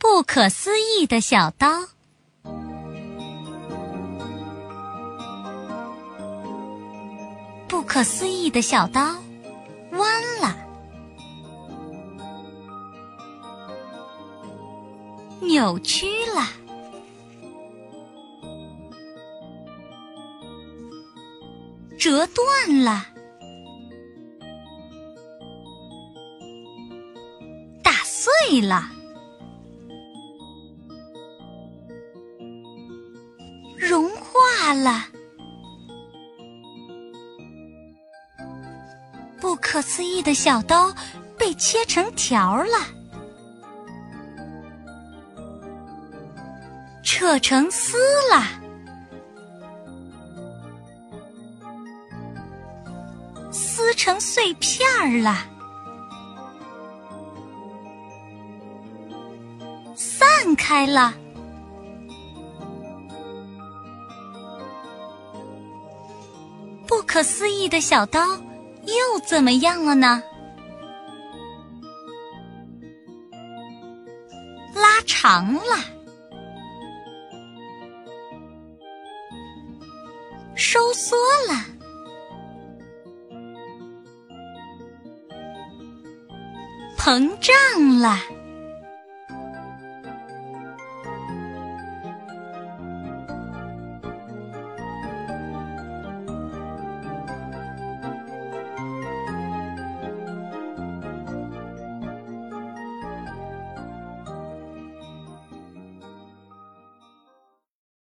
不可思议的小刀，不可思议的小刀弯了，扭曲了，折断了，打碎了。化了，不可思议的小刀被切成条了，扯成丝了，撕成碎片儿了，散开了。不可思议的小刀又怎么样了呢？拉长了，收缩了，膨胀了。